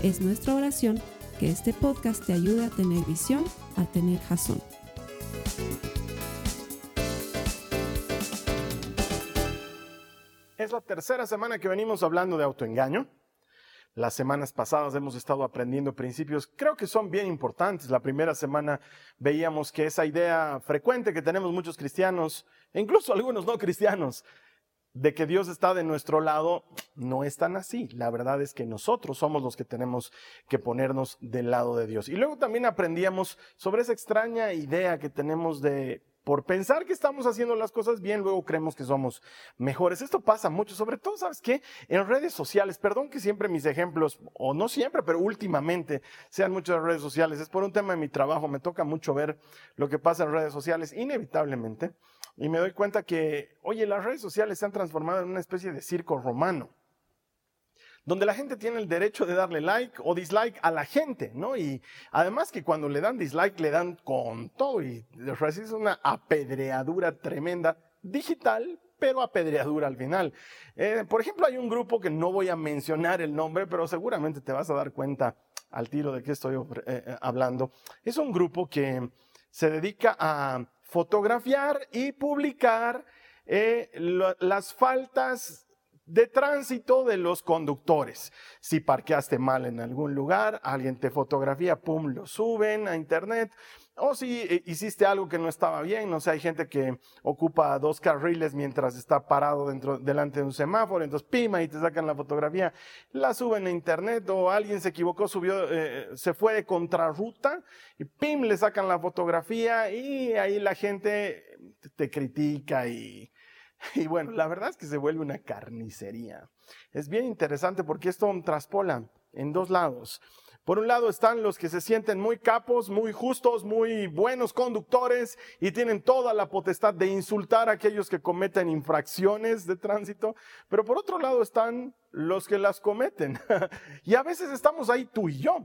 Es nuestra oración que este podcast te ayude a tener visión, a tener jazón. Es la tercera semana que venimos hablando de autoengaño. Las semanas pasadas hemos estado aprendiendo principios, creo que son bien importantes. La primera semana veíamos que esa idea frecuente que tenemos muchos cristianos, e incluso algunos no cristianos, de que Dios está de nuestro lado, no es tan así. La verdad es que nosotros somos los que tenemos que ponernos del lado de Dios. Y luego también aprendíamos sobre esa extraña idea que tenemos de por pensar que estamos haciendo las cosas bien, luego creemos que somos mejores. Esto pasa mucho, sobre todo, ¿sabes qué? En redes sociales, perdón que siempre mis ejemplos, o no siempre, pero últimamente sean muchas redes sociales, es por un tema de mi trabajo, me toca mucho ver lo que pasa en redes sociales, inevitablemente, y me doy cuenta que, oye, las redes sociales se han transformado en una especie de circo romano donde la gente tiene el derecho de darle like o dislike a la gente, ¿no? Y además que cuando le dan dislike le dan con todo y es una apedreadura tremenda digital, pero apedreadura al final. Eh, por ejemplo, hay un grupo que no voy a mencionar el nombre, pero seguramente te vas a dar cuenta al tiro de qué estoy eh, hablando. Es un grupo que se dedica a fotografiar y publicar las faltas de tránsito de los conductores. Si parqueaste mal en algún lugar, alguien te fotografía, pum, lo suben a internet. O si eh, hiciste algo que no estaba bien, no sé, hay gente que ocupa dos carriles mientras está parado dentro, delante de un semáforo, entonces pima y te sacan la fotografía, la suben a internet o alguien se equivocó, subió, eh, se fue de contrarruta y pim, le sacan la fotografía y ahí la gente te critica y y bueno, la verdad es que se vuelve una carnicería. Es bien interesante porque esto traspola en dos lados. Por un lado están los que se sienten muy capos, muy justos, muy buenos conductores y tienen toda la potestad de insultar a aquellos que cometen infracciones de tránsito. Pero por otro lado están los que las cometen. y a veces estamos ahí tú y yo.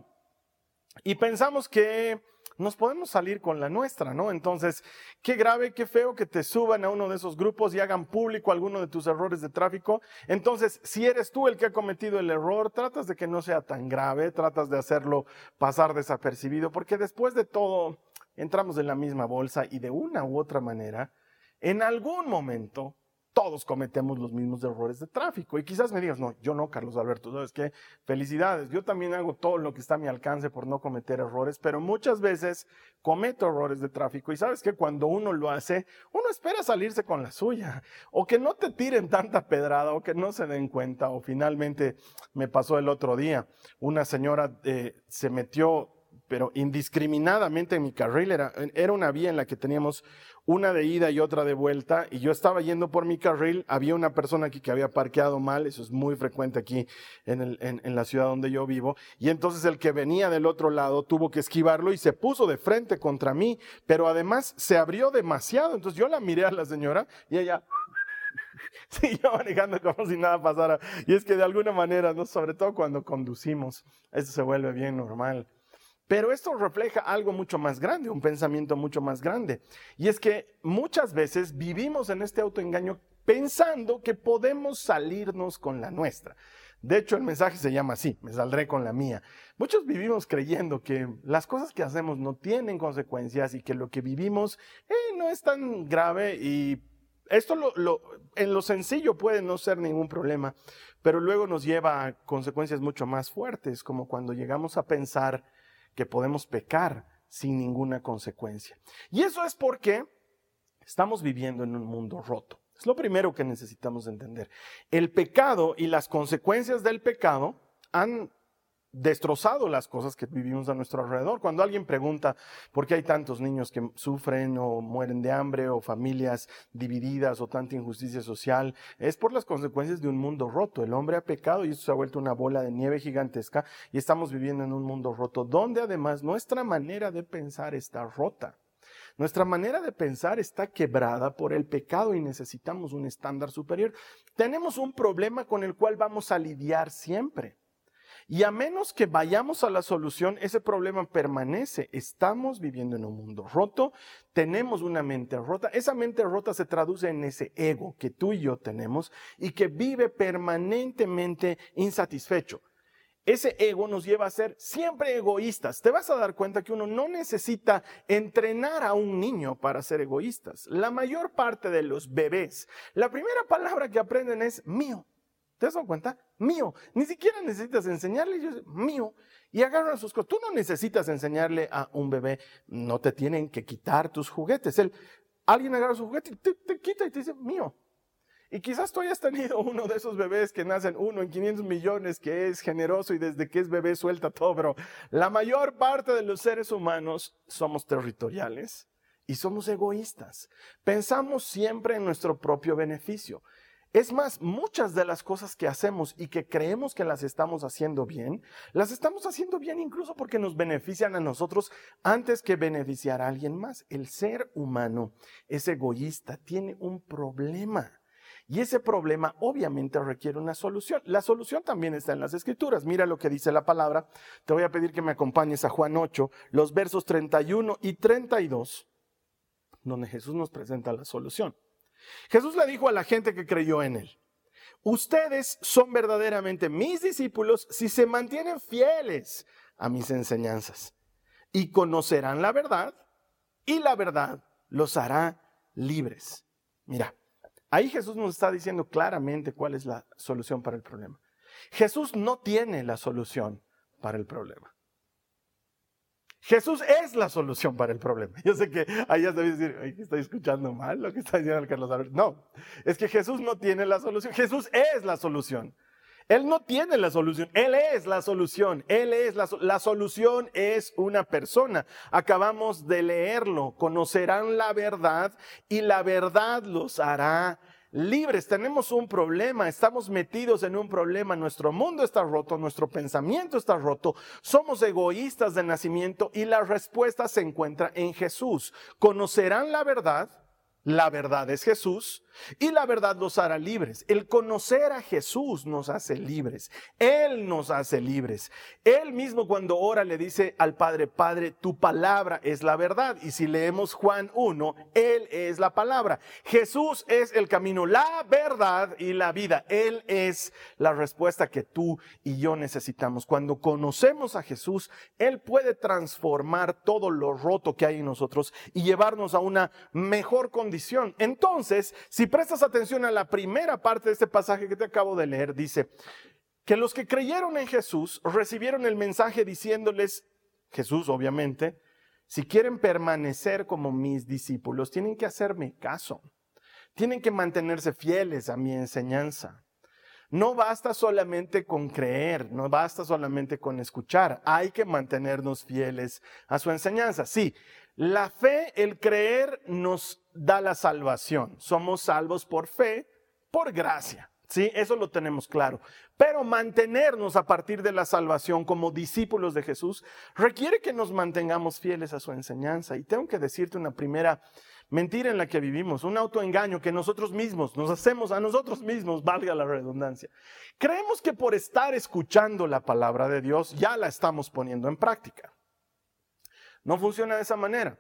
Y pensamos que nos podemos salir con la nuestra, ¿no? Entonces, qué grave, qué feo que te suban a uno de esos grupos y hagan público alguno de tus errores de tráfico. Entonces, si eres tú el que ha cometido el error, tratas de que no sea tan grave, tratas de hacerlo pasar desapercibido, porque después de todo, entramos en la misma bolsa y de una u otra manera, en algún momento todos cometemos los mismos errores de tráfico. Y quizás me digas, no, yo no, Carlos Alberto, ¿sabes qué? Felicidades, yo también hago todo lo que está a mi alcance por no cometer errores, pero muchas veces cometo errores de tráfico. Y sabes que cuando uno lo hace, uno espera salirse con la suya, o que no te tiren tanta pedrada, o que no se den cuenta, o finalmente me pasó el otro día, una señora eh, se metió pero indiscriminadamente en mi carril. Era, era una vía en la que teníamos una de ida y otra de vuelta, y yo estaba yendo por mi carril, había una persona aquí que había parqueado mal, eso es muy frecuente aquí en, el, en, la ciudad donde yo vivo, y entonces el que venía del otro lado tuvo que esquivarlo y se puso de frente contra mí, pero además se abrió demasiado, entonces yo la miré a la señora y ella siguió manejando como si nada pasara, y es que de alguna manera, ¿no? sobre todo cuando conducimos, esto se vuelve bien normal. Pero esto refleja algo mucho más grande, un pensamiento mucho más grande. Y es que muchas veces vivimos en este autoengaño pensando que podemos salirnos con la nuestra. De hecho, el mensaje se llama así, me saldré con la mía. Muchos vivimos creyendo que las cosas que hacemos no tienen consecuencias y que lo que vivimos eh, no es tan grave y esto en lo sencillo puede no ser ningún problema, pero luego nos lleva a consecuencias mucho más fuertes, como cuando llegamos a pensar que podemos pecar sin ninguna consecuencia. Y eso es porque estamos viviendo en un mundo roto. Es lo primero que necesitamos entender. El pecado y las consecuencias del pecado han destrozado las cosas que vivimos a nuestro alrededor. Cuando alguien pregunta por qué hay tantos niños que sufren o mueren de hambre o familias divididas o tanta injusticia social, es por las consecuencias de un mundo roto. El hombre ha pecado y esto se ha vuelto una bola de nieve gigantesca y estamos viviendo en un mundo roto donde además nuestra manera de pensar está rota. Nuestra manera de pensar está quebrada por el pecado y necesitamos un estándar superior. Tenemos un problema con el cual vamos a lidiar siempre. Y a menos que vayamos a la solución, ese problema permanece. Estamos viviendo en un mundo roto, tenemos una mente rota. Esa mente rota se traduce en ese ego que tú y yo tenemos y que vive permanentemente insatisfecho. Ese ego nos lleva a ser siempre egoístas. Te vas a dar cuenta que uno no necesita entrenar a un niño para ser egoístas. La mayor parte de los bebés, la primera palabra que aprenden es mío. ¿Te das cuenta? Mío. Ni siquiera necesitas enseñarle, yo, mío. Y agarran sus cosas. Tú no necesitas enseñarle a un bebé, no te tienen que quitar tus juguetes. Él, alguien agarra su juguete y te, te quita y te dice, mío. Y quizás tú hayas tenido uno de esos bebés que nacen uno en 500 millones, que es generoso y desde que es bebé suelta todo, pero la mayor parte de los seres humanos somos territoriales y somos egoístas. Pensamos siempre en nuestro propio beneficio. Es más, muchas de las cosas que hacemos y que creemos que las estamos haciendo bien, las estamos haciendo bien incluso porque nos benefician a nosotros antes que beneficiar a alguien más. El ser humano es egoísta, tiene un problema. Y ese problema obviamente requiere una solución. La solución también está en las escrituras. Mira lo que dice la palabra. Te voy a pedir que me acompañes a Juan 8, los versos 31 y 32, donde Jesús nos presenta la solución. Jesús le dijo a la gente que creyó en él, ustedes son verdaderamente mis discípulos si se mantienen fieles a mis enseñanzas y conocerán la verdad y la verdad los hará libres. Mira, ahí Jesús nos está diciendo claramente cuál es la solución para el problema. Jesús no tiene la solución para el problema. Jesús es la solución para el problema. Yo sé que ahí ya debes decir, estoy escuchando mal lo que está diciendo el Carlos Alberto. No, es que Jesús no tiene la solución. Jesús es la solución. Él no tiene la solución, Él es la solución, Él es la, la solución, es una persona. Acabamos de leerlo, conocerán la verdad y la verdad los hará libres. Tenemos un problema, estamos metidos en un problema, nuestro mundo está roto, nuestro pensamiento está roto, somos egoístas de nacimiento y la respuesta se encuentra en Jesús. Conocerán la verdad, la verdad es Jesús, y la verdad los hará libres. El conocer a Jesús nos hace libres. Él nos hace libres. Él mismo cuando ora le dice al Padre, Padre, tu palabra es la verdad. Y si leemos Juan 1, Él es la palabra. Jesús es el camino, la verdad y la vida. Él es la respuesta que tú y yo necesitamos. Cuando conocemos a Jesús, Él puede transformar todo lo roto que hay en nosotros y llevarnos a una mejor condición. Entonces, si si prestas atención a la primera parte de este pasaje que te acabo de leer, dice que los que creyeron en Jesús recibieron el mensaje diciéndoles, Jesús obviamente, si quieren permanecer como mis discípulos, tienen que hacerme caso, tienen que mantenerse fieles a mi enseñanza. No basta solamente con creer, no basta solamente con escuchar, hay que mantenernos fieles a su enseñanza. Sí, la fe, el creer, nos da la salvación. Somos salvos por fe, por gracia. Sí, eso lo tenemos claro. Pero mantenernos a partir de la salvación como discípulos de Jesús requiere que nos mantengamos fieles a su enseñanza. Y tengo que decirte una primera mentira en la que vivimos, un autoengaño que nosotros mismos nos hacemos a nosotros mismos, valga la redundancia. Creemos que por estar escuchando la palabra de Dios ya la estamos poniendo en práctica. No funciona de esa manera.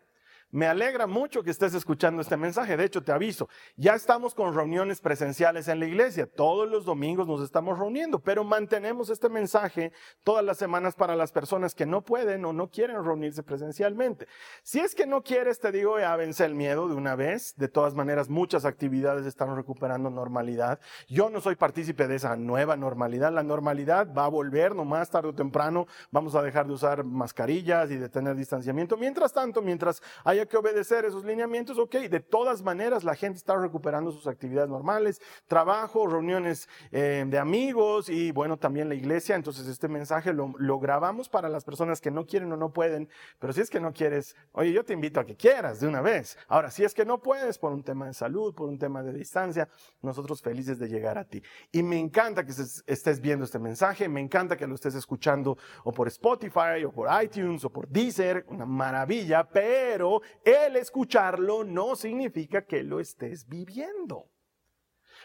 Me alegra mucho que estés escuchando este mensaje. De hecho, te aviso, ya estamos con reuniones presenciales en la iglesia. Todos los domingos nos estamos reuniendo, pero mantenemos este mensaje todas las semanas para las personas que no pueden o no quieren reunirse presencialmente. Si es que no quieres, te digo, ya vence el miedo de una vez. De todas maneras, muchas actividades están recuperando normalidad. Yo no soy partícipe de esa nueva normalidad. La normalidad va a volver, no más tarde o temprano. Vamos a dejar de usar mascarillas y de tener distanciamiento. Mientras tanto, mientras haya que obedecer esos lineamientos, ok, de todas maneras la gente está recuperando sus actividades normales, trabajo, reuniones eh, de amigos y bueno, también la iglesia, entonces este mensaje lo, lo grabamos para las personas que no quieren o no pueden, pero si es que no quieres, oye, yo te invito a que quieras de una vez. Ahora, si es que no puedes por un tema de salud, por un tema de distancia, nosotros felices de llegar a ti. Y me encanta que estés viendo este mensaje, me encanta que lo estés escuchando o por Spotify o por iTunes o por Deezer, una maravilla, pero el escucharlo no significa que lo estés viviendo.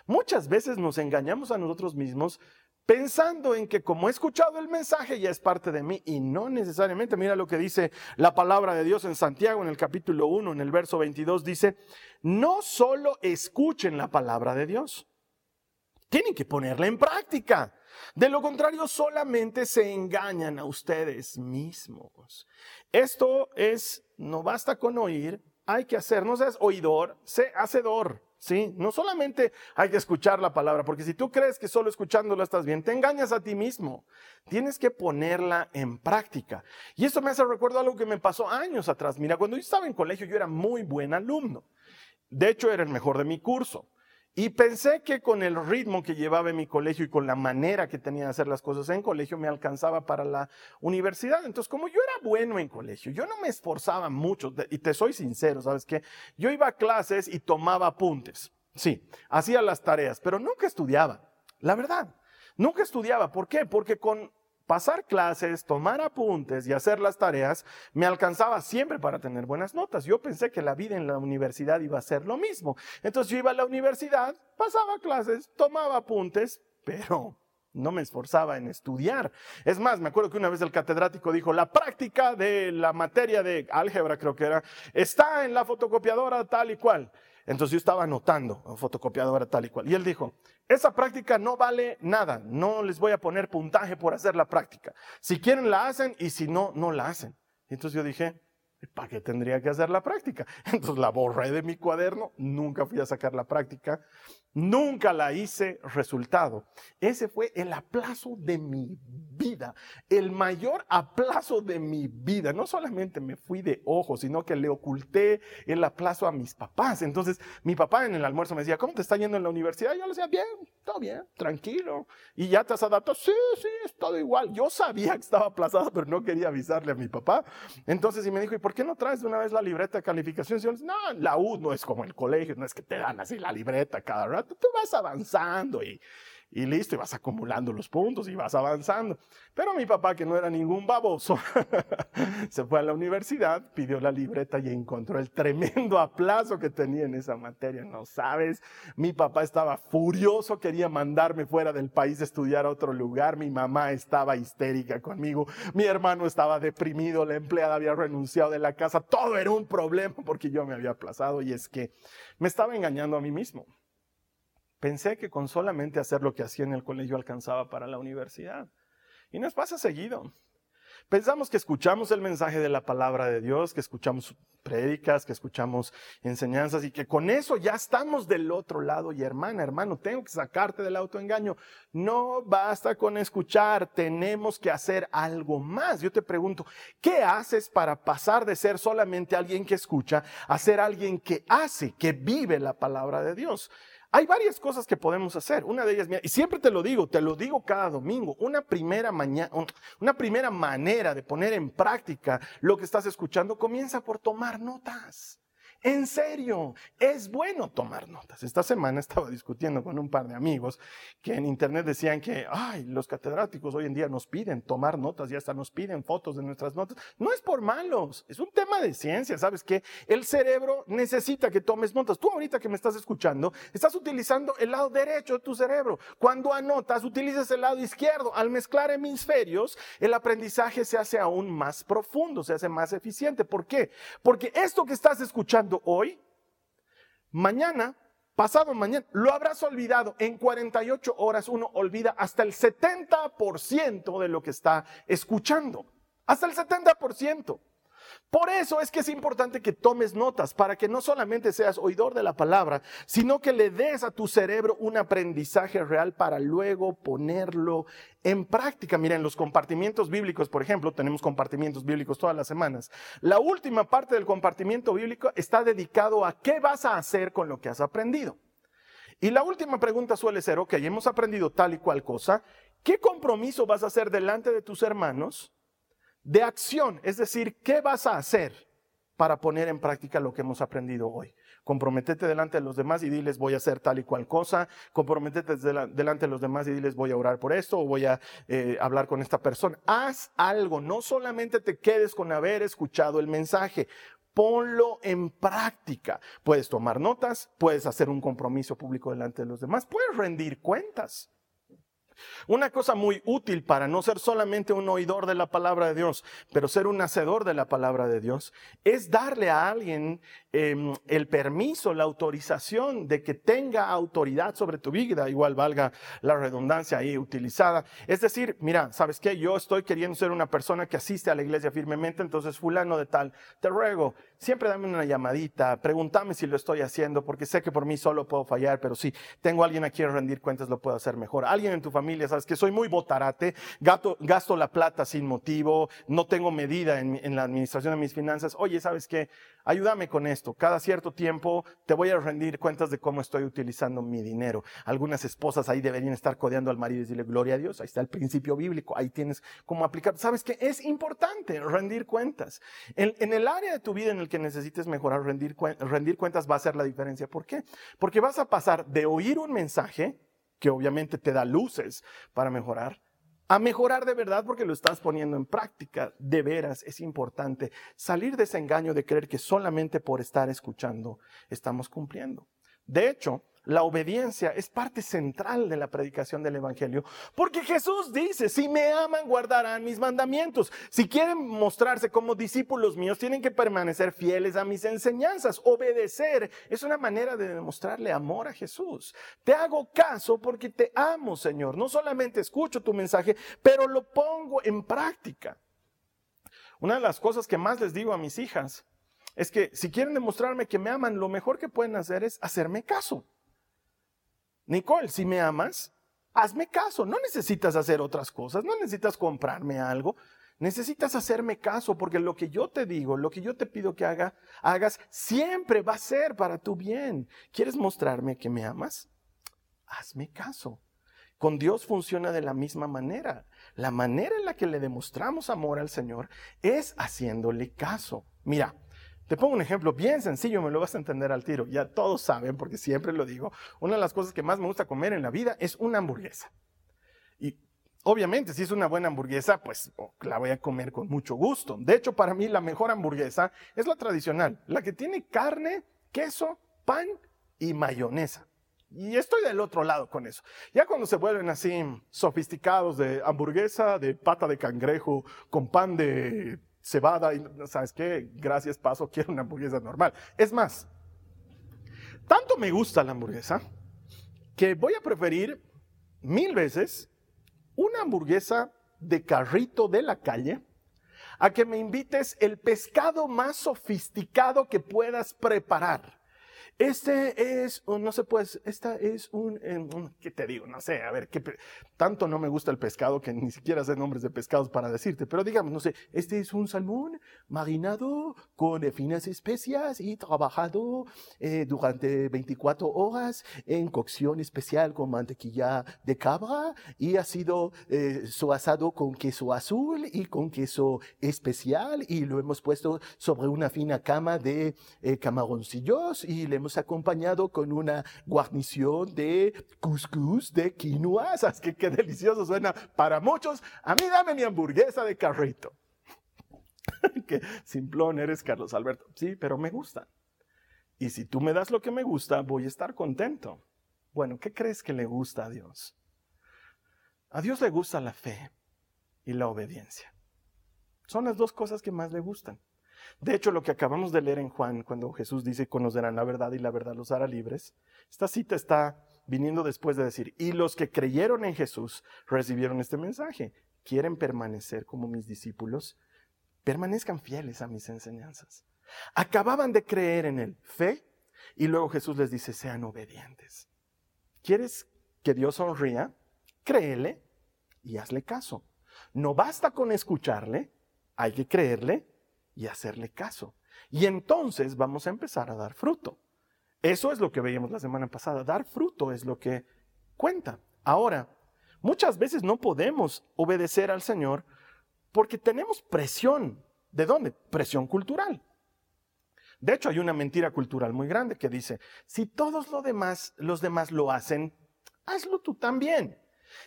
Muchas veces nos engañamos a nosotros mismos pensando en que como he escuchado el mensaje ya es parte de mí y no necesariamente. Mira lo que dice la palabra de Dios en Santiago en el capítulo 1, en el verso 22, dice, no solo escuchen la palabra de Dios, tienen que ponerla en práctica. De lo contrario, solamente se engañan a ustedes mismos. Esto es, no basta con oír, hay que hacer, no seas oidor, sé hacedor. ¿sí? No solamente hay que escuchar la palabra, porque si tú crees que solo escuchándola estás bien, te engañas a ti mismo. Tienes que ponerla en práctica. Y esto me hace recuerdo algo que me pasó años atrás. Mira, cuando yo estaba en colegio, yo era muy buen alumno. De hecho, era el mejor de mi curso. Y pensé que con el ritmo que llevaba en mi colegio y con la manera que tenía de hacer las cosas en colegio me alcanzaba para la universidad. Entonces, como yo era bueno en colegio, yo no me esforzaba mucho, y te soy sincero, ¿sabes qué? Yo iba a clases y tomaba apuntes. Sí, hacía las tareas, pero nunca estudiaba. La verdad, nunca estudiaba. ¿Por qué? Porque con pasar clases, tomar apuntes y hacer las tareas me alcanzaba siempre para tener buenas notas. Yo pensé que la vida en la universidad iba a ser lo mismo. Entonces yo iba a la universidad, pasaba clases, tomaba apuntes, pero no me esforzaba en estudiar. Es más, me acuerdo que una vez el catedrático dijo, la práctica de la materia de álgebra, creo que era, está en la fotocopiadora tal y cual. Entonces yo estaba anotando, fotocopiadora tal y cual. Y él dijo, esa práctica no vale nada, no les voy a poner puntaje por hacer la práctica. Si quieren la hacen y si no, no la hacen. Entonces yo dije, ¿para qué tendría que hacer la práctica? Entonces la borré de mi cuaderno, nunca fui a sacar la práctica, nunca la hice resultado. Ese fue el aplazo de mi vida, el mayor aplazo de mi vida. No solamente me fui de ojo, sino que le oculté el aplazo a mis papás. Entonces mi papá en el almuerzo me decía, ¿cómo te está yendo en la universidad? yo le decía, bien, todo bien, tranquilo. Y ya te has adaptado, sí, sí, es todo igual. Yo sabía que estaba aplazado, pero no quería avisarle a mi papá. Entonces, y me dijo, ¿y por qué no traes de una vez la libreta de calificación? No, la U no es como el colegio, no es que te dan así la libreta cada rato, tú vas avanzando y y listo, y vas acumulando los puntos y vas avanzando. Pero mi papá, que no era ningún baboso, se fue a la universidad, pidió la libreta y encontró el tremendo aplazo que tenía en esa materia. No sabes, mi papá estaba furioso, quería mandarme fuera del país a estudiar a otro lugar, mi mamá estaba histérica conmigo, mi hermano estaba deprimido, la empleada había renunciado de la casa, todo era un problema porque yo me había aplazado y es que me estaba engañando a mí mismo. Pensé que con solamente hacer lo que hacía en el colegio alcanzaba para la universidad. Y nos pasa seguido. Pensamos que escuchamos el mensaje de la palabra de Dios, que escuchamos prédicas, que escuchamos enseñanzas y que con eso ya estamos del otro lado. Y hermana, hermano, tengo que sacarte del autoengaño. No basta con escuchar, tenemos que hacer algo más. Yo te pregunto, ¿qué haces para pasar de ser solamente alguien que escucha a ser alguien que hace, que vive la palabra de Dios? Hay varias cosas que podemos hacer. Una de ellas, y siempre te lo digo, te lo digo cada domingo, una primera, mañana, una primera manera de poner en práctica lo que estás escuchando comienza por tomar notas. En serio, es bueno tomar notas. Esta semana estaba discutiendo con un par de amigos que en internet decían que, ay, los catedráticos hoy en día nos piden tomar notas y hasta nos piden fotos de nuestras notas. No es por malos, es un tema de ciencia, ¿sabes qué? El cerebro necesita que tomes notas. Tú ahorita que me estás escuchando, estás utilizando el lado derecho de tu cerebro. Cuando anotas, utilizas el lado izquierdo. Al mezclar hemisferios, el aprendizaje se hace aún más profundo, se hace más eficiente. ¿Por qué? Porque esto que estás escuchando hoy, mañana, pasado mañana, lo habrás olvidado. En 48 horas uno olvida hasta el 70% de lo que está escuchando. Hasta el 70%. Por eso es que es importante que tomes notas, para que no solamente seas oidor de la palabra, sino que le des a tu cerebro un aprendizaje real para luego ponerlo en práctica. Miren, los compartimientos bíblicos, por ejemplo, tenemos compartimientos bíblicos todas las semanas. La última parte del compartimiento bíblico está dedicado a qué vas a hacer con lo que has aprendido. Y la última pregunta suele ser, ok, hemos aprendido tal y cual cosa, ¿qué compromiso vas a hacer delante de tus hermanos de acción? Es decir, ¿qué vas a hacer para poner en práctica lo que hemos aprendido hoy? Comprometete delante de los demás y diles voy a hacer tal y cual cosa. Comprometete delante de los demás y diles voy a orar por esto o voy a eh, hablar con esta persona. Haz algo, no solamente te quedes con haber escuchado el mensaje ponlo en práctica. Puedes tomar notas, puedes hacer un compromiso público delante de los demás, puedes rendir cuentas. Una cosa muy útil para no ser solamente un oidor de la palabra de Dios, pero ser un hacedor de la palabra de Dios, es darle a alguien em, el permiso, la autorización de que tenga autoridad sobre tu vida, igual valga la redundancia ahí utilizada. Es decir, mira, ¿sabes qué? Yo estoy queriendo ser una persona que asiste a la iglesia firmemente, entonces fulano de tal, te ruego, siempre dame una llamadita, pregúntame si lo estoy haciendo, porque sé que por mí solo puedo fallar, pero si tengo alguien a quien rendir cuentas, lo puedo hacer mejor. Alguien en tu familia sabes que soy muy botarate, gasto, la plata sin motivo, no tengo medida en, en la administración de mis finanzas. Oye, ¿sabes qué? Ayúdame con esto. Cada cierto tiempo te voy a rendir cuentas de cómo estoy utilizando mi dinero. Algunas esposas ahí deberían estar codeando al marido y decirle, gloria a Dios, ahí está el principio bíblico, ahí tienes cómo aplicar. ¿Sabes qué? Es importante rendir cuentas. En, el área de tu vida en el que necesites mejorar, rendir cuentas va a ser la diferencia. ¿Por qué? Porque vas a pasar de oír un mensaje que obviamente te da luces para mejorar, a mejorar de verdad porque lo estás poniendo en práctica. De veras es importante salir de ese engaño de creer que solamente por estar escuchando estamos cumpliendo. De hecho, la obediencia es parte central de la predicación del Evangelio, porque Jesús dice, si me aman, guardarán mis mandamientos. Si quieren mostrarse como discípulos míos, tienen que permanecer fieles a mis enseñanzas. Obedecer es una manera de demostrarle amor a Jesús. Te hago caso porque te amo, Señor. No solamente escucho tu mensaje, pero lo pongo en práctica. Una de las cosas que más les digo a mis hijas es que si quieren demostrarme que me aman, lo mejor que pueden hacer es hacerme caso. Nicole, si me amas, hazme caso. No necesitas hacer otras cosas, no necesitas comprarme algo. Necesitas hacerme caso porque lo que yo te digo, lo que yo te pido que haga, hagas, siempre va a ser para tu bien. ¿Quieres mostrarme que me amas? Hazme caso. Con Dios funciona de la misma manera. La manera en la que le demostramos amor al Señor es haciéndole caso. Mira, te pongo un ejemplo bien sencillo, me lo vas a entender al tiro. Ya todos saben, porque siempre lo digo, una de las cosas que más me gusta comer en la vida es una hamburguesa. Y obviamente, si es una buena hamburguesa, pues la voy a comer con mucho gusto. De hecho, para mí la mejor hamburguesa es la tradicional, la que tiene carne, queso, pan y mayonesa. Y estoy del otro lado con eso. Ya cuando se vuelven así sofisticados de hamburguesa, de pata de cangrejo, con pan de cebada y, ¿sabes qué? Gracias, paso, quiero una hamburguesa normal. Es más, tanto me gusta la hamburguesa que voy a preferir mil veces una hamburguesa de carrito de la calle a que me invites el pescado más sofisticado que puedas preparar. Este es, no sé, pues, esta es un, ¿qué te digo? No sé, a ver, ¿qué, tanto no me gusta el pescado que ni siquiera sé nombres de pescados para decirte, pero digamos, no sé, este es un salmón marinado con finas especias y trabajado eh, durante 24 horas en cocción especial con mantequilla de cabra y ha sido eh, asado con queso azul y con queso especial y lo hemos puesto sobre una fina cama de eh, camaroncillos y le hemos acompañado con una guarnición de couscous de quinoa. ¿Sabes qué, qué delicioso suena para muchos? A mí dame mi hamburguesa de carrito. que simplón eres, Carlos Alberto. Sí, pero me gusta. Y si tú me das lo que me gusta, voy a estar contento. Bueno, ¿qué crees que le gusta a Dios? A Dios le gusta la fe y la obediencia. Son las dos cosas que más le gustan. De hecho, lo que acabamos de leer en Juan, cuando Jesús dice, conocerán la verdad y la verdad los hará libres, esta cita está viniendo después de decir, y los que creyeron en Jesús recibieron este mensaje. ¿Quieren permanecer como mis discípulos? permanezcan fieles a mis enseñanzas. Acababan de creer en él, fe, y luego Jesús les dice, sean obedientes. ¿Quieres que Dios sonría? Créele y hazle caso. No basta con escucharle, hay que creerle y hacerle caso. Y entonces vamos a empezar a dar fruto. Eso es lo que veíamos la semana pasada. Dar fruto es lo que cuenta. Ahora, muchas veces no podemos obedecer al Señor porque tenemos presión. ¿De dónde? Presión cultural. De hecho, hay una mentira cultural muy grande que dice, si todos los demás, los demás lo hacen, hazlo tú también.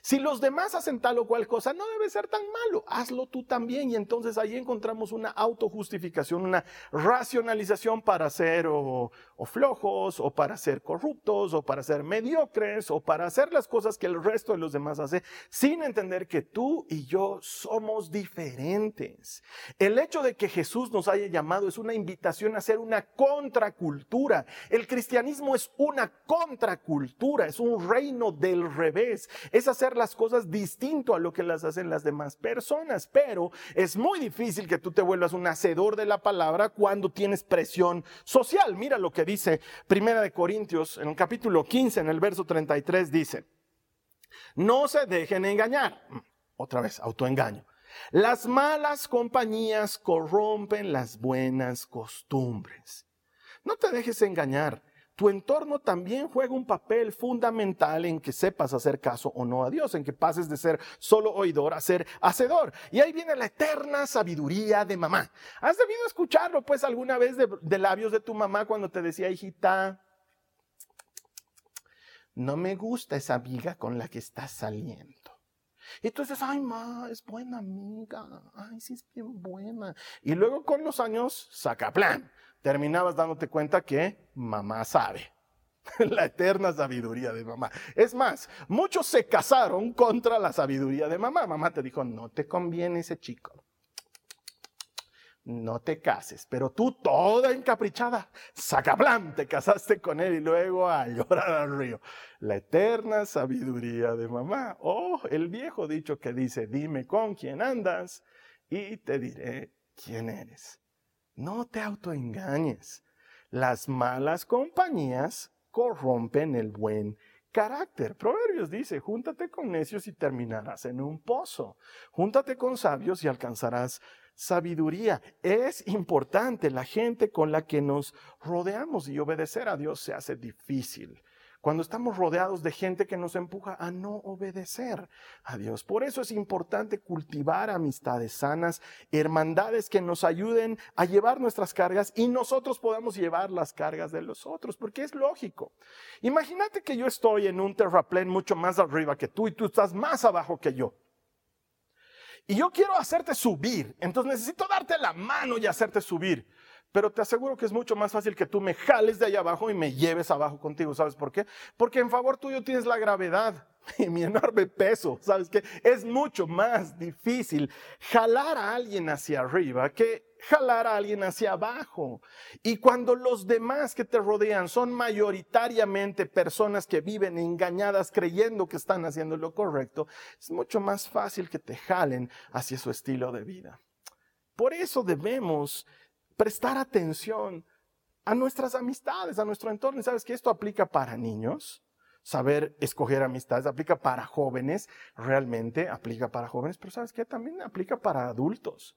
Si los demás hacen tal o cual cosa, no debe ser tan malo, hazlo tú también. Y entonces ahí encontramos una autojustificación, una racionalización para ser flojos, o para ser corruptos, o para ser mediocres, o para hacer las cosas que el resto de los demás hace, sin entender que tú y yo somos diferentes. El hecho de que Jesús nos haya llamado es una invitación a ser una contracultura. El cristianismo es una contracultura, es un reino del revés. Hacer las cosas distinto a lo que las hacen las demás personas, pero es muy difícil que tú te vuelvas un hacedor de la palabra cuando tienes presión social. Mira lo que dice Primera de Corintios en el capítulo 15, en el verso 33 dice, no se dejen engañar. Mm, otra vez, autoengaño. Las malas compañías corrompen las buenas costumbres. No te dejes engañar tu entorno también juega un papel fundamental en que sepas hacer caso o no a Dios, en que pases de ser solo oidor a ser hacedor. Y ahí viene la eterna sabiduría de mamá. ¿Has debido escucharlo pues alguna vez de, labios de tu mamá cuando te decía, hijita, no me gusta esa amiga con la que estás saliendo? Y dices, ay, ma, es buena amiga, ay, sí es bien buena. Y luego con los años, saca plan terminabas dándote cuenta que mamá sabe. La eterna sabiduría de mamá. Es más, muchos se casaron contra la sabiduría de mamá. Mamá te dijo, no te conviene ese chico. No te cases, pero tú toda encaprichada, sacaplan, te casaste con él y luego a llorar al río. La eterna sabiduría de mamá. Oh, el viejo dicho que dice, dime con quién andas y te diré quién eres. No te autoengañes. Las malas compañías corrompen el buen carácter. Proverbios dice, júntate con necios y terminarás en un pozo. Júntate con sabios y alcanzarás sabiduría. Es importante la gente con la que nos rodeamos y obedecer a Dios se hace difícil cuando estamos rodeados de gente que nos empuja a no obedecer a Dios. Por eso es importante cultivar amistades sanas, hermandades que nos ayuden a llevar nuestras cargas y nosotros podamos llevar las cargas de los otros, porque es lógico. Imagínate que yo estoy en un terraplén mucho más arriba que tú y tú estás más abajo que yo. Y yo quiero hacerte subir, entonces necesito darte la mano y hacerte subir. Pero te aseguro que es mucho más fácil que tú me jales de ahí abajo y me lleves abajo contigo. ¿Sabes por qué? Porque en favor tuyo tienes la gravedad y mi enorme peso. ¿Sabes qué? Es mucho más difícil jalar a alguien hacia arriba que jalar a alguien hacia abajo. Y cuando los demás que te rodean son mayoritariamente personas que viven engañadas creyendo que están haciendo lo correcto, es mucho más fácil que te jalen hacia su estilo de vida. Por eso debemos prestar atención a nuestras amistades, a nuestro entorno. Y sabes que esto aplica para niños, saber escoger amistades, aplica para jóvenes, realmente aplica para jóvenes, pero sabes que también aplica para adultos.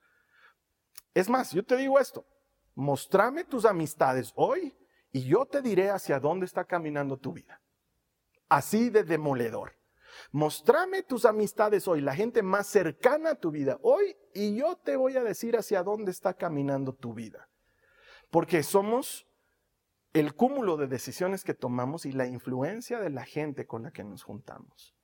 Es más, yo te digo esto, mostrame tus amistades hoy y yo te diré hacia dónde está caminando tu vida. Así de demoledor. Mostrame tus amistades hoy, la gente más cercana a tu vida hoy, y yo te voy a decir hacia dónde está caminando tu vida. Porque somos el cúmulo de decisiones que tomamos y la influencia de la gente con la que nos juntamos.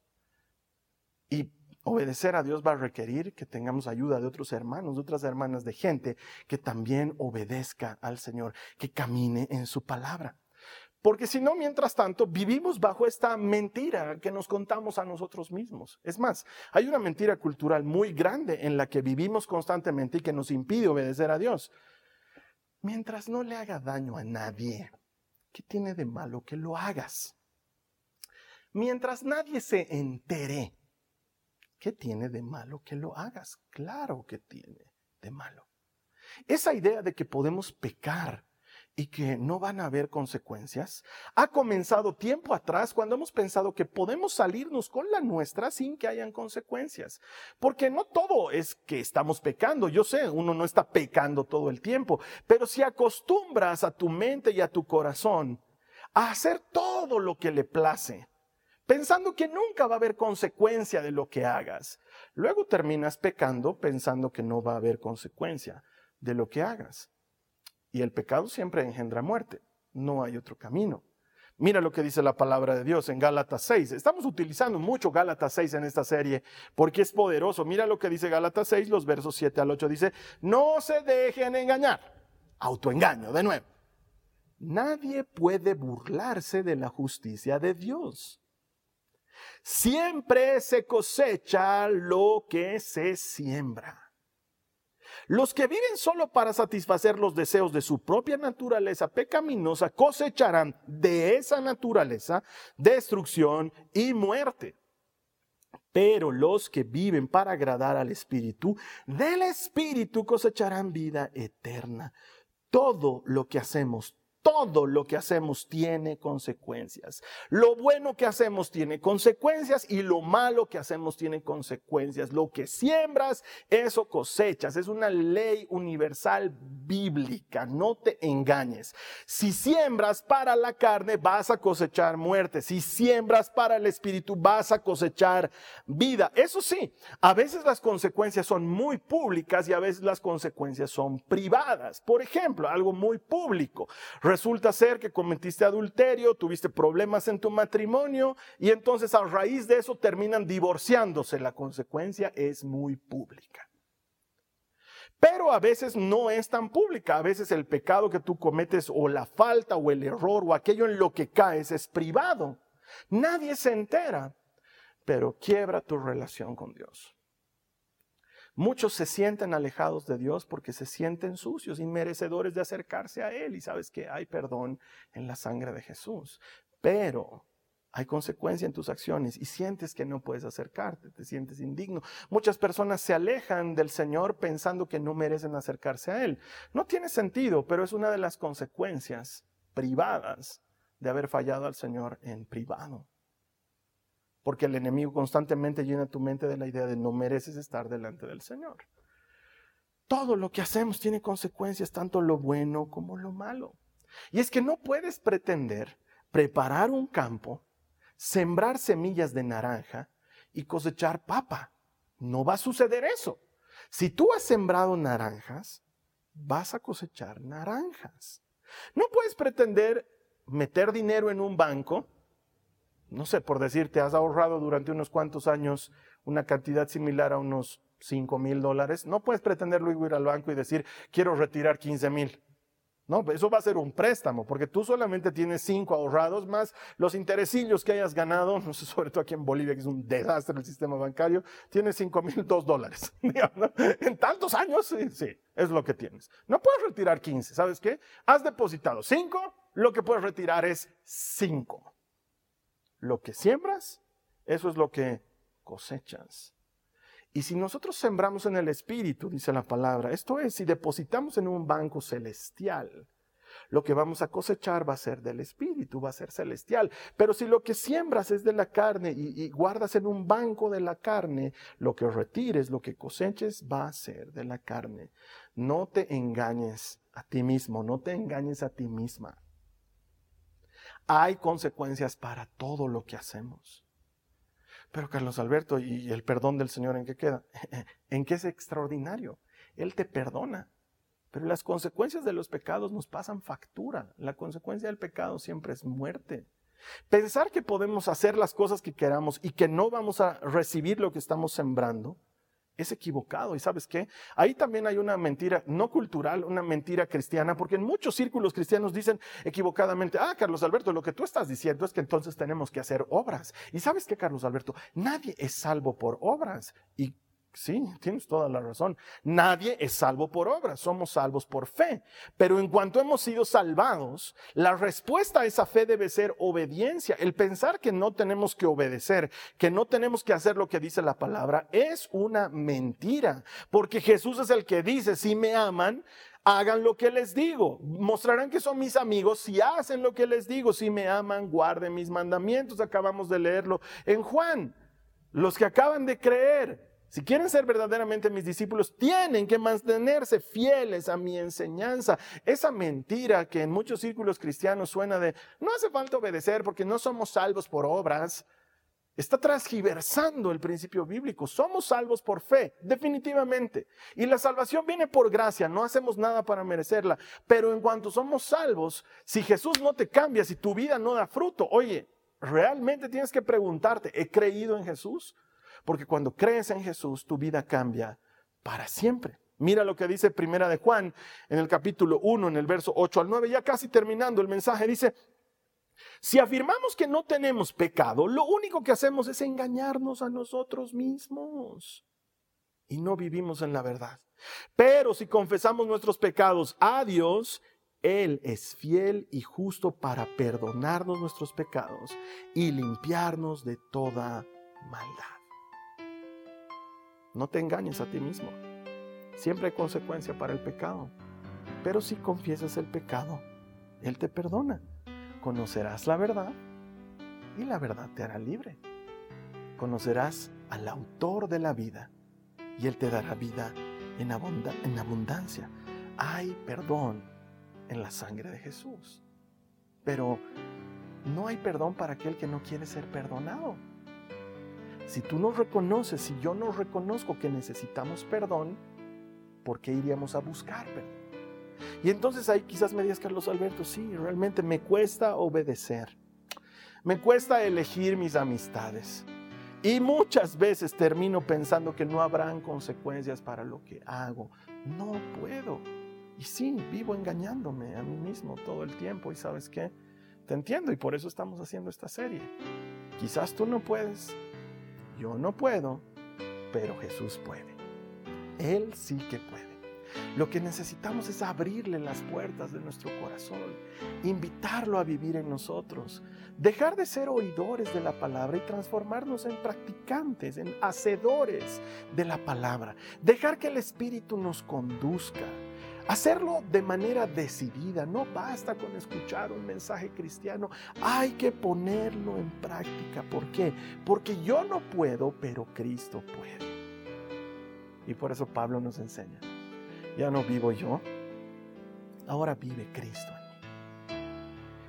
Y obedecer a Dios va a requerir que tengamos ayuda de otros hermanos, de otras hermanas, de gente que también obedezca al Señor, que camine en su palabra. Porque si no, mientras tanto, vivimos bajo esta mentira que nos contamos a nosotros mismos. Es más, hay una mentira cultural muy grande en la que vivimos constantemente y que nos impide obedecer a Dios. Mientras no le haga daño a nadie, ¿qué tiene de malo que lo hagas? Mientras nadie se entere, ¿qué tiene de malo que lo hagas? Claro que tiene de malo. Esa idea de que podemos pecar y que no van a haber consecuencias, ha comenzado tiempo atrás cuando hemos pensado que podemos salirnos con la nuestra sin que hayan consecuencias. Porque no todo es que estamos pecando. Yo sé, uno no está pecando todo el tiempo, pero si acostumbras a tu mente y a tu corazón a hacer todo lo que le place, pensando que nunca va a haber consecuencia de lo que hagas, luego terminas pecando pensando que no va a haber consecuencia de lo que hagas. Y el pecado siempre engendra muerte. No hay otro camino. Mira lo que dice la palabra de Dios en Gálatas 6. Estamos utilizando mucho Gálatas 6 en esta serie porque es poderoso. Mira lo que dice Gálatas 6, los versos 7 al 8. Dice, no se dejen engañar. Autoengaño, de nuevo. Nadie puede burlarse de la justicia de Dios. Siempre se cosecha lo que se siembra. Los que viven solo para satisfacer los deseos de su propia naturaleza pecaminosa cosecharán de esa naturaleza destrucción y muerte. Pero los que viven para agradar al Espíritu, del Espíritu cosecharán vida eterna. Todo lo que hacemos, todo lo que hacemos tiene consecuencias. Lo bueno que hacemos tiene consecuencias y lo malo que hacemos tiene consecuencias. Lo que siembras, eso cosechas. Es una ley universal bíblica. No te engañes. Si siembras para la carne, vas a cosechar muerte. Si siembras para el espíritu, vas a cosechar vida. Eso sí, a veces las consecuencias son muy públicas y a veces las consecuencias son privadas. Por ejemplo, algo muy público Resulta ser que cometiste adulterio, tuviste problemas en tu matrimonio y entonces a raíz de eso terminan divorciándose. La consecuencia es muy pública. Pero a veces no es tan pública. A veces el pecado que tú cometes o la falta o el error o aquello en lo que caes es privado. Nadie se entera, pero quiebra tu relación con Dios. Muchos se sienten alejados de Dios porque se sienten sucios, inmerecedores de acercarse a Él. Y sabes que hay perdón en la sangre de Jesús. Pero hay consecuencia en tus acciones y sientes que no puedes acercarte, te sientes indigno. Muchas personas se alejan del Señor pensando que no merecen acercarse a Él. No tiene sentido, pero es una de las consecuencias privadas de haber fallado al Señor en privado. Porque el enemigo constantemente llena tu mente de la idea de no mereces estar delante del Señor. Todo lo que hacemos tiene consecuencias, tanto lo bueno como lo malo. Y es que no puedes pretender preparar un campo, sembrar semillas de naranja y cosechar papa. No va a suceder eso. Si tú has sembrado naranjas, vas a cosechar naranjas. No puedes pretender meter dinero en un banco no sé, por decirte, has ahorrado durante unos cuantos años una cantidad similar a unos 5 mil dólares, no puedes pretender luego ir al banco y decir, quiero retirar 15 mil. No, eso va a ser un préstamo, porque tú solamente tienes 5 ahorrados más los interesillos que hayas ganado, no sé, sobre todo aquí en Bolivia, que es un desastre el sistema bancario, tienes 5 mil dos dólares. En tantos años, sí, sí, es lo que tienes. No puedes retirar 15, ¿sabes qué? Has depositado 5, lo que puedes retirar es 5. Lo que siembras, eso es lo que cosechas. Y si nosotros sembramos en el Espíritu, dice la palabra, esto es, si depositamos en un banco celestial, lo que vamos a cosechar va a ser del Espíritu, va a ser celestial. Pero si lo que siembras es de la carne y, guardas en un banco de la carne, lo que retires, lo que coseches, va a ser de la carne. No te engañes a ti mismo, no te engañes a ti misma hay consecuencias para todo lo que hacemos. Pero Carlos Alberto, ¿y el perdón del Señor en qué queda? En qué es extraordinario. Él te perdona. Pero las consecuencias de los pecados nos pasan factura. La consecuencia del pecado siempre es muerte. Pensar que podemos hacer las cosas que queramos y que no vamos a recibir lo que estamos sembrando es equivocado. ¿Y sabes qué? Ahí también hay una mentira no cultural, una mentira cristiana, porque en muchos círculos cristianos dicen equivocadamente, ah, Carlos Alberto, lo que tú estás diciendo es que entonces tenemos que hacer obras. ¿Y sabes qué, Carlos Alberto? Nadie es salvo por obras. Y Sí, tienes toda la razón. Nadie es salvo por obra, somos salvos por fe. Pero en cuanto hemos sido salvados, la respuesta a esa fe debe ser obediencia. El pensar que no tenemos que obedecer, que no tenemos que hacer lo que dice la palabra, es una mentira. Porque Jesús es el que dice, si me aman, hagan lo que les digo. Mostrarán que son mis amigos si hacen lo que les digo. Si me aman, guarden mis mandamientos. Acabamos de leerlo en Juan. Los que acaban de creer si quieren ser verdaderamente mis discípulos, tienen que mantenerse fieles a mi enseñanza. Esa mentira que en muchos círculos cristianos suena de, no hace falta obedecer porque no somos salvos por obras, está transgiversando el principio bíblico. Somos salvos por fe, definitivamente. Y la salvación viene por gracia, no hacemos nada para merecerla. Pero en cuanto somos salvos, si Jesús no te cambia, si tu vida no da fruto, oye, realmente tienes que preguntarte, ¿he creído en Jesús? Porque cuando crees en Jesús, tu vida cambia para siempre. Mira lo que dice Primera de Juan en el capítulo 1, en el verso 8 al 9, ya casi terminando el mensaje, dice, si afirmamos que no tenemos pecado, lo único que hacemos es engañarnos a nosotros mismos y no vivimos en la verdad. Pero si confesamos nuestros pecados a Dios, Él es fiel y justo para perdonarnos nuestros pecados y limpiarnos de toda maldad. No te engañes a ti mismo. Siempre hay consecuencia para el pecado. Pero si confiesas el pecado, Él te perdona. Conocerás la verdad y la verdad te hará libre. Conocerás al autor de la vida y Él te dará vida en, abundancia. Hay perdón en la sangre de Jesús. Pero no hay perdón para aquel que no quiere ser perdonado. Si tú no reconoces, si yo no reconozco que necesitamos perdón, ¿por qué iríamos a buscar perdón? Y entonces ahí quizás me digas, Carlos Alberto, sí, realmente me cuesta obedecer. Me cuesta elegir mis amistades. Y muchas veces termino pensando que no habrán consecuencias para lo que hago. No puedo. Y sí, vivo engañándome a mí mismo todo el tiempo. ¿Y sabes qué? Te entiendo y por eso estamos haciendo esta serie. Quizás tú no puedes, yo no puedo, pero Jesús puede. Él sí que puede. Lo que necesitamos es abrirle las puertas de nuestro corazón, invitarlo a vivir en nosotros, dejar de ser oidores de la palabra y transformarnos en practicantes, en hacedores de la palabra, dejar que el Espíritu nos conduzca Hacerlo de manera decidida, no basta con escuchar un mensaje cristiano, hay que ponerlo en práctica. ¿Por qué? Porque yo no puedo, pero Cristo puede. Y por eso Pablo nos enseña, ya no vivo yo, ahora vive Cristo en mí.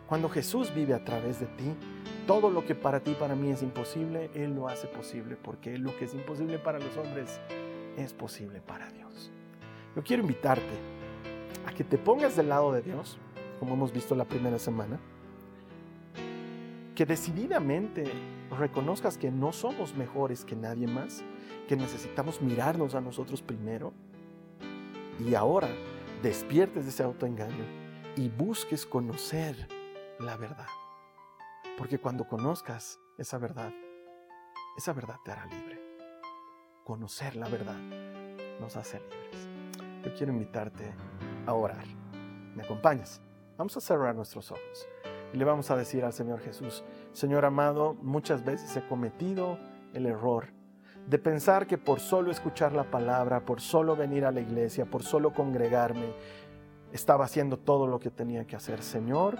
Cuando Jesús vive a través de ti, todo lo que para ti, para mí es imposible, Él lo hace posible, porque lo que es imposible para los hombres es posible para Dios. Yo quiero invitarte a que te pongas del lado de Dios, como hemos visto la primera semana, que decididamente reconozcas que no somos mejores que nadie más, que necesitamos mirarnos a nosotros primero y ahora despiertes de ese autoengaño y busques conocer la verdad. Porque cuando conozcas esa verdad, esa verdad te hará libre. Conocer la verdad nos hace libres. Yo quiero invitarte a orar. ¿Me acompañas? Vamos a cerrar nuestros ojos y le vamos a decir al Señor Jesús, Señor amado, muchas veces he cometido el error de pensar que por solo escuchar la palabra, por solo venir a la iglesia, por solo congregarme, estaba haciendo todo lo que tenía que hacer. Señor,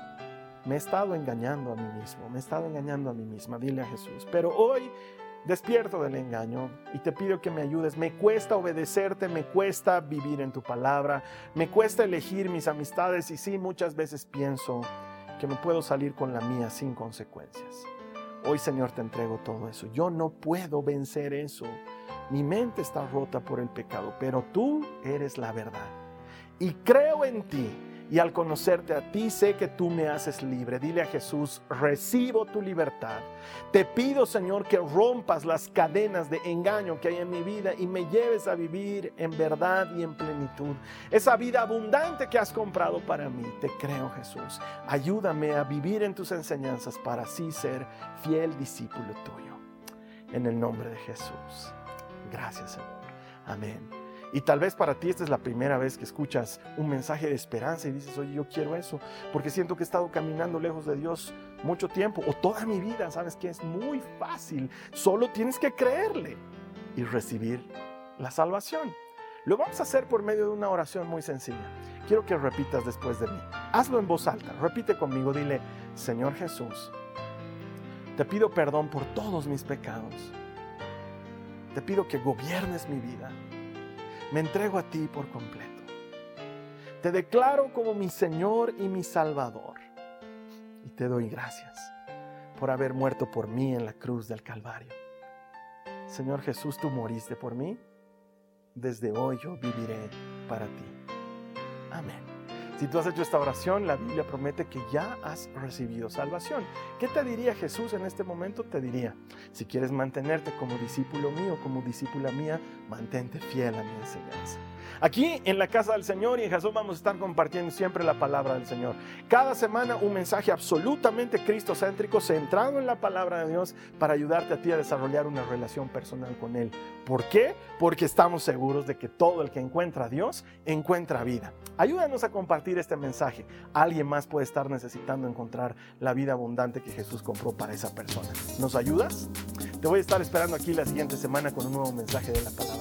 me he estado engañando a mí mismo, me he estado engañando a mí misma, dile a Jesús. Pero hoy despierto del engaño y te pido que me ayudes. Me cuesta obedecerte, me cuesta vivir en tu palabra, me cuesta elegir mis amistades y sí, muchas veces pienso que me puedo salir con la mía sin consecuencias. Hoy Señor te entrego todo eso. Yo no puedo vencer eso. Mi mente está rota por el pecado, pero tú eres la verdad. Y creo en ti y al conocerte a ti sé que tú me haces libre. Dile a Jesús, recibo tu libertad. Te pido, Señor, que rompas las cadenas de engaño que hay en mi vida y me lleves a vivir en verdad y en plenitud. Esa vida abundante que has comprado para mí. Te creo, Jesús. Ayúdame a vivir en tus enseñanzas para así ser fiel discípulo tuyo. En el nombre de Jesús. Gracias, Señor. Amén. Y tal vez para ti esta es la primera vez que escuchas un mensaje de esperanza y dices, oye, yo quiero eso, porque siento que he estado caminando lejos de Dios mucho tiempo o toda mi vida. Sabes que es muy fácil, solo tienes que creerle y recibir la salvación. Lo vamos a hacer por medio de una oración muy sencilla. Quiero que repitas después de mí. Hazlo en voz alta. Repite conmigo. Dile, Señor Jesús, te pido perdón por todos mis pecados. Te pido que gobiernes mi vida. Me entrego a ti por completo. Te declaro como mi Señor y mi Salvador. Y te doy gracias por haber muerto por mí en la cruz del Calvario. Señor Jesús, tú moriste por mí. Desde hoy yo viviré para ti. Amén. Si tú has hecho esta oración, la Biblia promete que ya has recibido salvación. ¿Qué te diría Jesús en este momento? Te diría, si quieres mantenerte como discípulo mío, como discípula mía, mantente fiel a mi enseñanza. Aquí en la casa del Señor y en Jesús vamos a estar compartiendo siempre la palabra del Señor. Cada semana un mensaje absolutamente cristocéntrico, centrado en la palabra de Dios para ayudarte a ti a desarrollar una relación personal con Él. ¿Por qué? Porque estamos seguros de que todo el que encuentra a Dios encuentra vida. Ayúdanos a compartir este mensaje. Alguien más puede estar necesitando encontrar la vida abundante que Jesús compró para esa persona. ¿Nos ayudas? Te voy a estar esperando aquí la siguiente semana con un nuevo mensaje de la palabra.